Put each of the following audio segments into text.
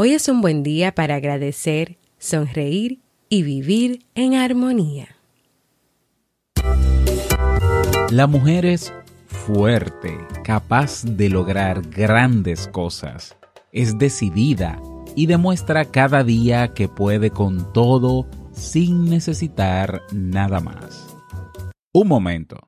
Hoy es un buen día para agradecer, sonreír y vivir en armonía. La mujer es fuerte, capaz de lograr grandes cosas. Es decidida y demuestra cada día que puede con todo sin necesitar nada más. Un momento.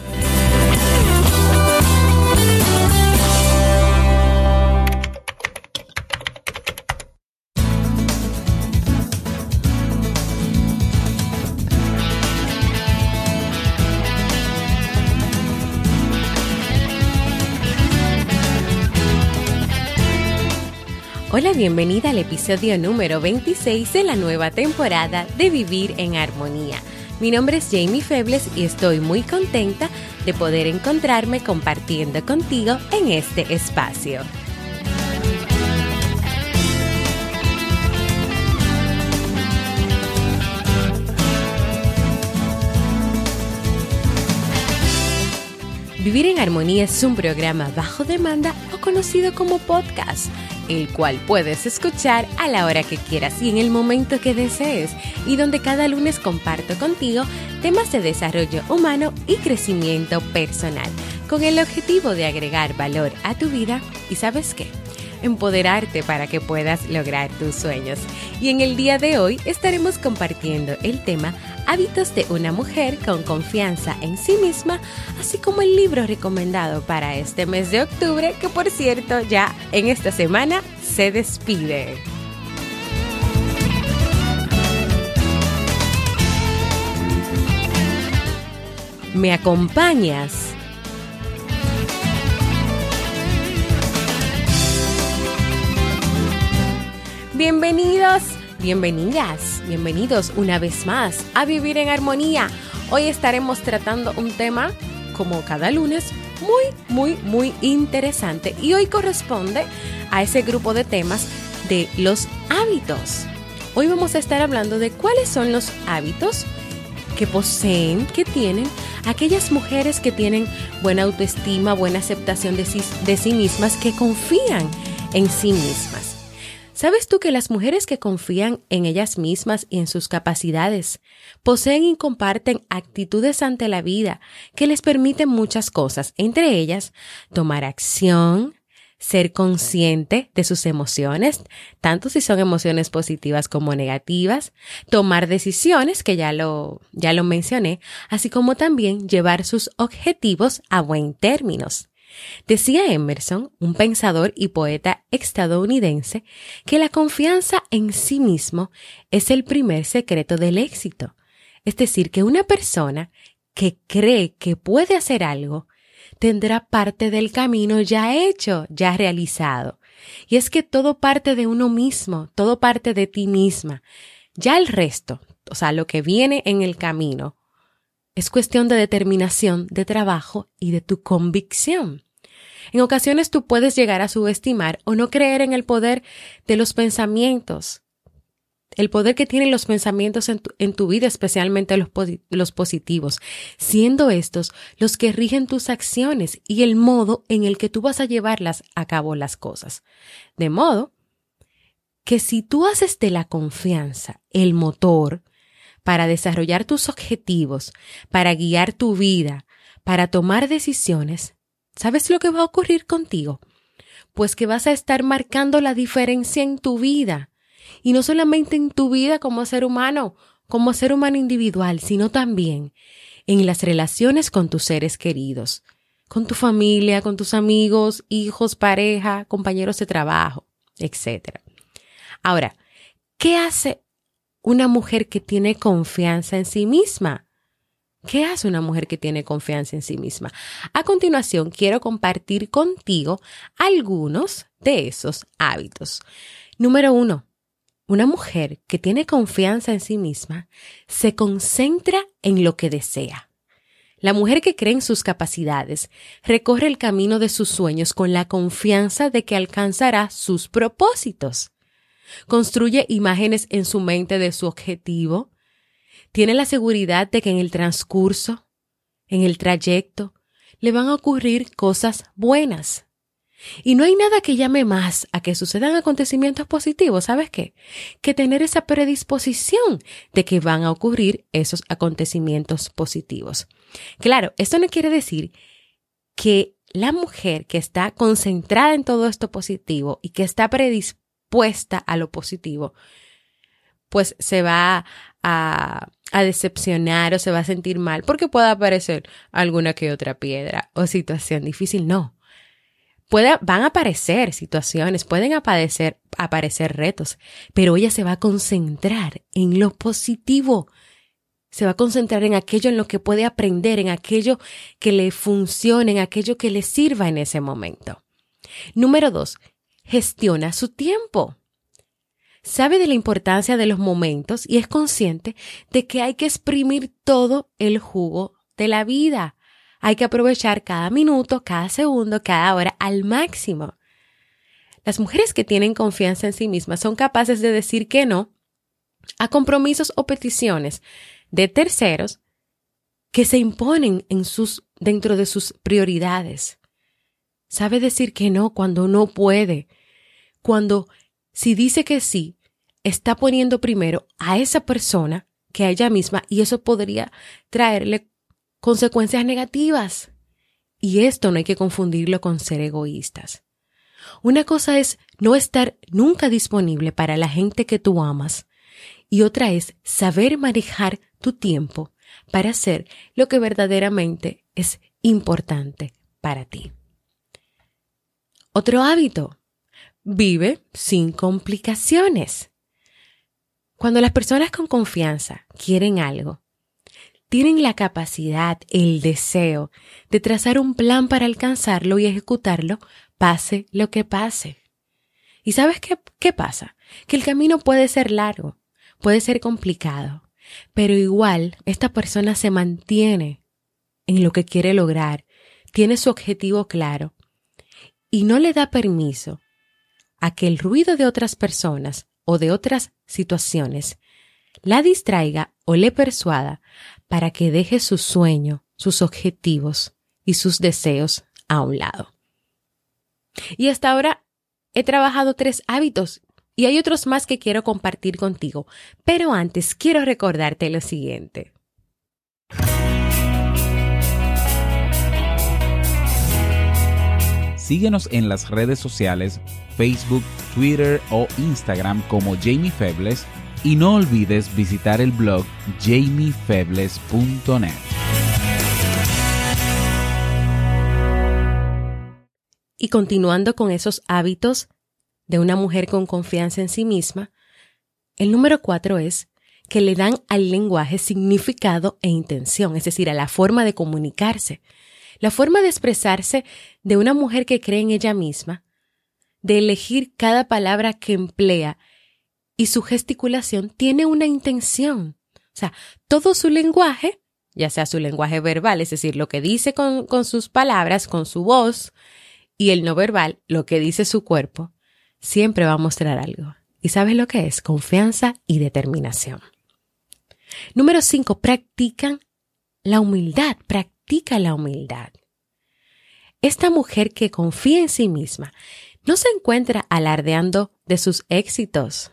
Bienvenida al episodio número 26 de la nueva temporada de Vivir en Armonía. Mi nombre es Jamie Febles y estoy muy contenta de poder encontrarme compartiendo contigo en este espacio. Vivir en Armonía es un programa bajo demanda o conocido como podcast el cual puedes escuchar a la hora que quieras y en el momento que desees, y donde cada lunes comparto contigo temas de desarrollo humano y crecimiento personal, con el objetivo de agregar valor a tu vida y sabes qué empoderarte para que puedas lograr tus sueños. Y en el día de hoy estaremos compartiendo el tema Hábitos de una mujer con confianza en sí misma, así como el libro recomendado para este mes de octubre, que por cierto ya en esta semana se despide. ¿Me acompañas? Bienvenidos, bienvenidas, bienvenidos una vez más a Vivir en Armonía. Hoy estaremos tratando un tema, como cada lunes, muy, muy, muy interesante. Y hoy corresponde a ese grupo de temas de los hábitos. Hoy vamos a estar hablando de cuáles son los hábitos que poseen, que tienen aquellas mujeres que tienen buena autoestima, buena aceptación de sí, de sí mismas, que confían en sí mismas. ¿Sabes tú que las mujeres que confían en ellas mismas y en sus capacidades poseen y comparten actitudes ante la vida que les permiten muchas cosas, entre ellas tomar acción, ser consciente de sus emociones, tanto si son emociones positivas como negativas, tomar decisiones, que ya lo, ya lo mencioné, así como también llevar sus objetivos a buen términos. Decía Emerson, un pensador y poeta estadounidense, que la confianza en sí mismo es el primer secreto del éxito. Es decir, que una persona que cree que puede hacer algo tendrá parte del camino ya hecho, ya realizado. Y es que todo parte de uno mismo, todo parte de ti misma. Ya el resto, o sea, lo que viene en el camino, es cuestión de determinación, de trabajo y de tu convicción. En ocasiones tú puedes llegar a subestimar o no creer en el poder de los pensamientos, el poder que tienen los pensamientos en tu, vida, especialmente los, los positivos, siendo estos los que rigen tus acciones y el modo en el que tú vas a llevarlas a cabo las cosas. De modo que si tú haces de la confianza el motor, para desarrollar tus objetivos, para guiar tu vida, para tomar decisiones, ¿sabes lo que va a ocurrir contigo? Pues que vas a estar marcando la diferencia en tu vida. Y no solamente en tu vida como ser humano, como ser humano individual, sino también en las relaciones con tus seres queridos, con tu familia, con tus amigos, hijos, pareja, compañeros de trabajo, etc. Ahora, ¿qué hace una mujer que tiene confianza en sí misma. ¿Qué hace una mujer que tiene confianza en sí misma? A continuación, quiero compartir contigo algunos de esos hábitos. Número uno, una mujer que tiene confianza en sí misma se concentra en lo que desea. La mujer que cree en sus capacidades recorre el camino de sus sueños con la confianza de que alcanzará sus propósitos. Construye imágenes en su mente de su objetivo, tiene la seguridad de que en el transcurso, en el trayecto, le van a ocurrir cosas buenas. Y no hay nada que llame más a que sucedan acontecimientos positivos, ¿sabes qué? Que tener esa predisposición de que van a ocurrir esos acontecimientos positivos. Claro, esto no quiere decir que la mujer que está concentrada en todo esto positivo y que está predispuesta a lo positivo, pues se va a, a decepcionar o se va a sentir mal porque pueda aparecer alguna que otra piedra o situación difícil. No. Van a aparecer situaciones, pueden aparecer, aparecer retos, pero ella se va a concentrar en lo positivo. Se va a concentrar en aquello en lo que puede aprender, en aquello que le funcione, en aquello que le sirva en ese momento. Número dos, gestiona su tiempo sabe de la importancia de los momentos y es consciente de que hay que exprimir todo el jugo de la vida. Hay que aprovechar cada minuto, cada segundo, cada hora al máximo. Las mujeres que tienen confianza en sí mismas son capaces de decir que no a compromisos o peticiones de terceros que se imponen en sus, dentro de sus prioridades. Sabe decir que no cuando no puede, cuando si dice que sí, está poniendo primero a esa persona que a ella misma y eso podría traerle consecuencias negativas. Y esto no hay que confundirlo con ser egoístas. Una cosa es no estar nunca disponible para la gente que tú amas y otra es saber manejar tu tiempo para hacer lo que verdaderamente es importante para ti. Otro hábito vive sin complicaciones. Cuando las personas con confianza quieren algo, tienen la capacidad, el deseo de trazar un plan para alcanzarlo y ejecutarlo, pase lo que pase. ¿Y sabes qué, qué pasa? Que el camino puede ser largo, puede ser complicado, pero igual esta persona se mantiene en lo que quiere lograr, tiene su objetivo claro y no le da permiso a que el ruido de otras personas o de otras situaciones la distraiga o le persuada para que deje su sueño, sus objetivos y sus deseos a un lado. Y hasta ahora he trabajado tres hábitos y hay otros más que quiero compartir contigo, pero antes quiero recordarte lo siguiente. Síguenos en las redes sociales, Facebook, Twitter o Instagram como Jamie Febles y no olvides visitar el blog jamiefebles.net. Y continuando con esos hábitos de una mujer con confianza en sí misma, el número cuatro es que le dan al lenguaje significado e intención, es decir, a la forma de comunicarse. La forma de expresarse de una mujer que cree en ella misma, de elegir cada palabra que emplea y su gesticulación tiene una intención. O sea, todo su lenguaje, ya sea su lenguaje verbal, es decir, lo que dice con, con sus palabras, con su voz, y el no verbal, lo que dice su cuerpo, siempre va a mostrar algo. ¿Y sabes lo que es? Confianza y determinación. Número cinco, practican la humildad, practica la humildad. Esta mujer que confía en sí misma no se encuentra alardeando de sus éxitos.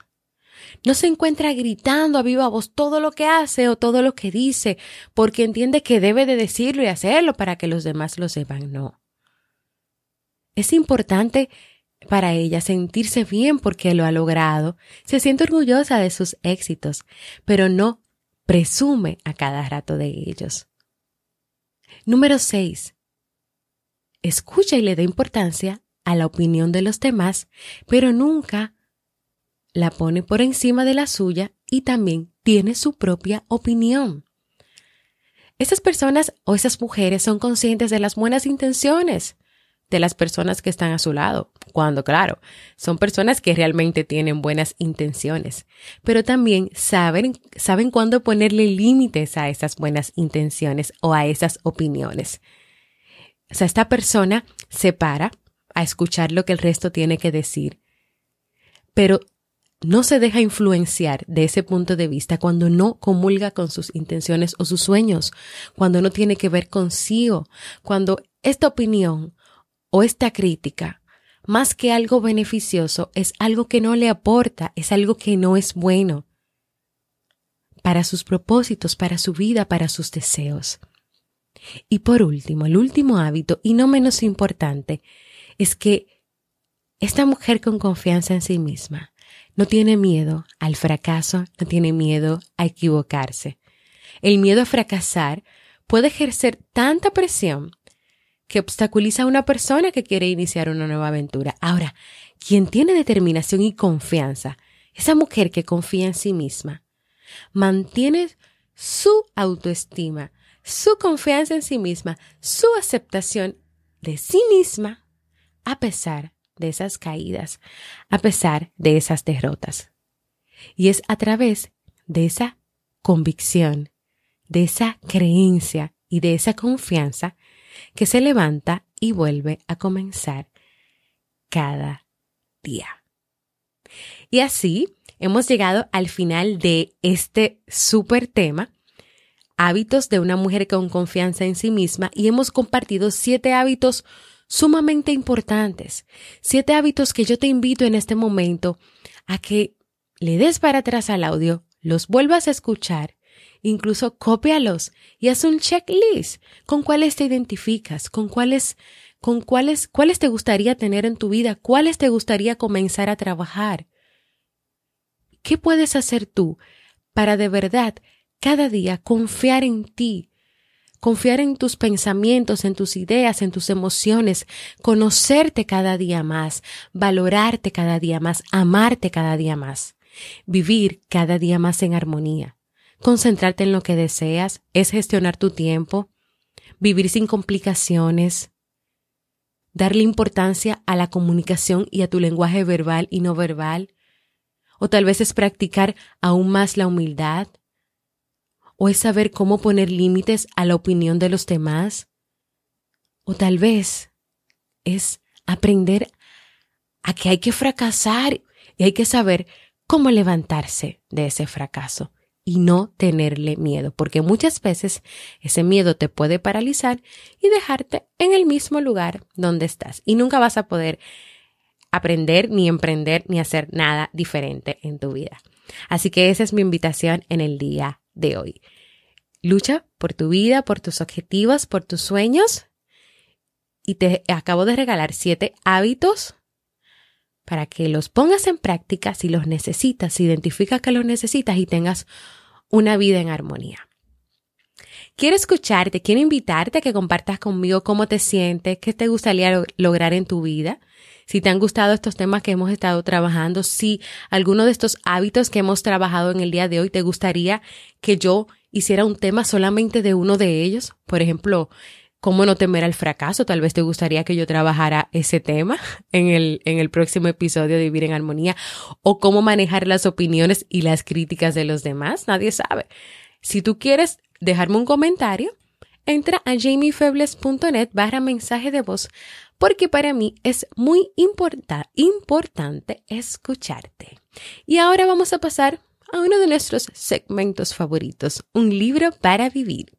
No se encuentra gritando a viva voz todo lo que hace o todo lo que dice, porque entiende que debe de decirlo y hacerlo para que los demás lo sepan. No. Es importante para ella sentirse bien porque lo ha logrado, se siente orgullosa de sus éxitos, pero no presume a cada rato de ellos. Número 6. Escucha y le da importancia a la opinión de los demás, pero nunca la pone por encima de la suya y también tiene su propia opinión. esas personas o esas mujeres son conscientes de las buenas intenciones de las personas que están a su lado, cuando claro, son personas que realmente tienen buenas intenciones, pero también saben, saben cuándo ponerle límites a esas buenas intenciones o a esas opiniones. O sea, esta persona se para a escuchar lo que el resto tiene que decir, pero no se deja influenciar de ese punto de vista cuando no comulga con sus intenciones o sus sueños, cuando no tiene que ver consigo, cuando esta opinión o esta crítica, más que algo beneficioso, es algo que no le aporta, es algo que no es bueno para sus propósitos, para su vida, para sus deseos. Y por último, el último hábito, y no menos importante, es que esta mujer con confianza en sí misma no tiene miedo al fracaso, no tiene miedo a equivocarse. El miedo a fracasar puede ejercer tanta presión que obstaculiza a una persona que quiere iniciar una nueva aventura. Ahora, quien tiene determinación y confianza, esa mujer que confía en sí misma, mantiene su autoestima, su confianza en sí misma, su aceptación de sí misma, a pesar de esas caídas, a pesar de esas derrotas. Y es a través de esa convicción, de esa creencia y de esa confianza que se levanta y vuelve a comenzar cada día. Y así hemos llegado al final de este súper tema, hábitos de una mujer con confianza en sí misma, y hemos compartido siete hábitos sumamente importantes, siete hábitos que yo te invito en este momento a que le des para atrás al audio, los vuelvas a escuchar Incluso cópialos y haz un checklist. Con cuáles te identificas, con cuáles, con cuáles, cuáles te gustaría tener en tu vida, cuáles te gustaría comenzar a trabajar. ¿Qué puedes hacer tú para de verdad cada día confiar en ti, confiar en tus pensamientos, en tus ideas, en tus emociones, conocerte cada día más, valorarte cada día más, amarte cada día más, vivir cada día más en armonía? concentrarte en lo que deseas, es gestionar tu tiempo, vivir sin complicaciones, darle importancia a la comunicación y a tu lenguaje verbal y no verbal, o tal vez es practicar aún más la humildad, o es saber cómo poner límites a la opinión de los demás, o tal vez es aprender a que hay que fracasar y hay que saber cómo levantarse de ese fracaso y no tenerle miedo, porque muchas veces ese miedo te puede paralizar y dejarte en el mismo lugar donde estás y nunca vas a poder aprender ni emprender ni hacer nada diferente en tu vida. Así que esa es mi invitación en el día de hoy. Lucha por tu vida, por tus objetivos, por tus sueños y te acabo de regalar siete hábitos para que los pongas en práctica si los necesitas, si identificas que los necesitas y tengas una vida en armonía. Quiero escucharte, quiero invitarte a que compartas conmigo cómo te sientes, qué te gustaría lograr en tu vida. Si te han gustado estos temas que hemos estado trabajando, si alguno de estos hábitos que hemos trabajado en el día de hoy te gustaría que yo hiciera un tema solamente de uno de ellos. Por ejemplo, cómo no temer al fracaso. Tal vez te gustaría que yo trabajara ese tema en el, en el próximo episodio de Vivir en Armonía o cómo manejar las opiniones y las críticas de los demás. Nadie sabe. Si tú quieres dejarme un comentario, entra a jamiefebles.net barra mensaje de voz porque para mí es muy importante escucharte. Y ahora vamos a pasar a uno de nuestros segmentos favoritos, un libro para vivir.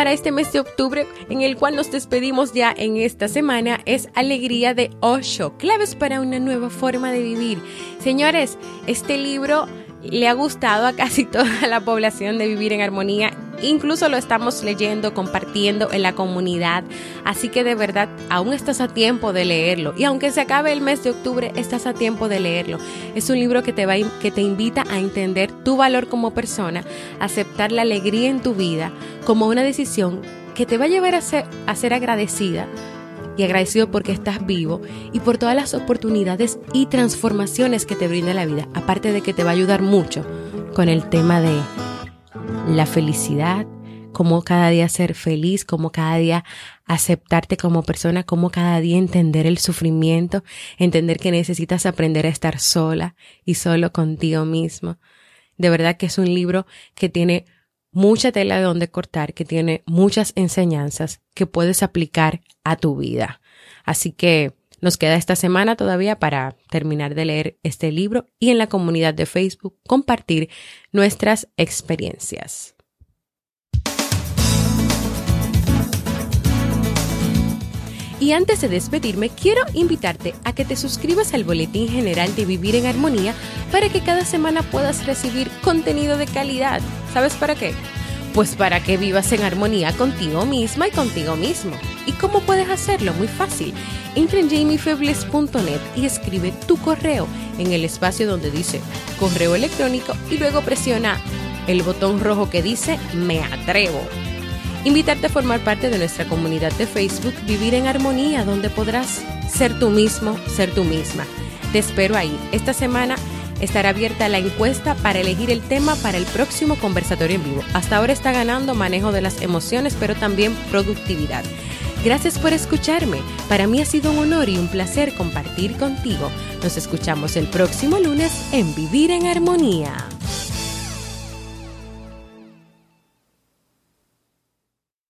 Para este mes de octubre, en el cual nos despedimos ya en esta semana, es Alegría de Osho, claves para una nueva forma de vivir. Señores, este libro le ha gustado a casi toda la población de vivir en armonía. Incluso lo estamos leyendo, compartiendo en la comunidad. Así que de verdad, aún estás a tiempo de leerlo. Y aunque se acabe el mes de octubre, estás a tiempo de leerlo. Es un libro que te, va, que te invita a entender tu valor como persona, aceptar la alegría en tu vida como una decisión que te va a llevar a ser, a ser agradecida y agradecido porque estás vivo y por todas las oportunidades y transformaciones que te brinda la vida, aparte de que te va a ayudar mucho con el tema de la felicidad, cómo cada día ser feliz, cómo cada día aceptarte como persona, cómo cada día entender el sufrimiento, entender que necesitas aprender a estar sola y solo contigo mismo. De verdad que es un libro que tiene mucha tela de donde cortar, que tiene muchas enseñanzas que puedes aplicar a tu vida. Así que nos queda esta semana todavía para terminar de leer este libro y en la comunidad de Facebook compartir nuestras experiencias. Y antes de despedirme, quiero invitarte a que te suscribas al Boletín General de Vivir en Armonía para que cada semana puedas recibir contenido de calidad. ¿Sabes para qué? Pues para que vivas en armonía contigo misma y contigo mismo. ¿Y cómo puedes hacerlo? Muy fácil. Entra en jamiefebles.net y escribe tu correo en el espacio donde dice correo electrónico y luego presiona el botón rojo que dice me atrevo invitarte a formar parte de nuestra comunidad de Facebook Vivir en Armonía, donde podrás ser tú mismo, ser tú misma. Te espero ahí. Esta semana estará abierta la encuesta para elegir el tema para el próximo conversatorio en vivo. Hasta ahora está ganando manejo de las emociones, pero también productividad. Gracias por escucharme. Para mí ha sido un honor y un placer compartir contigo. Nos escuchamos el próximo lunes en Vivir en Armonía.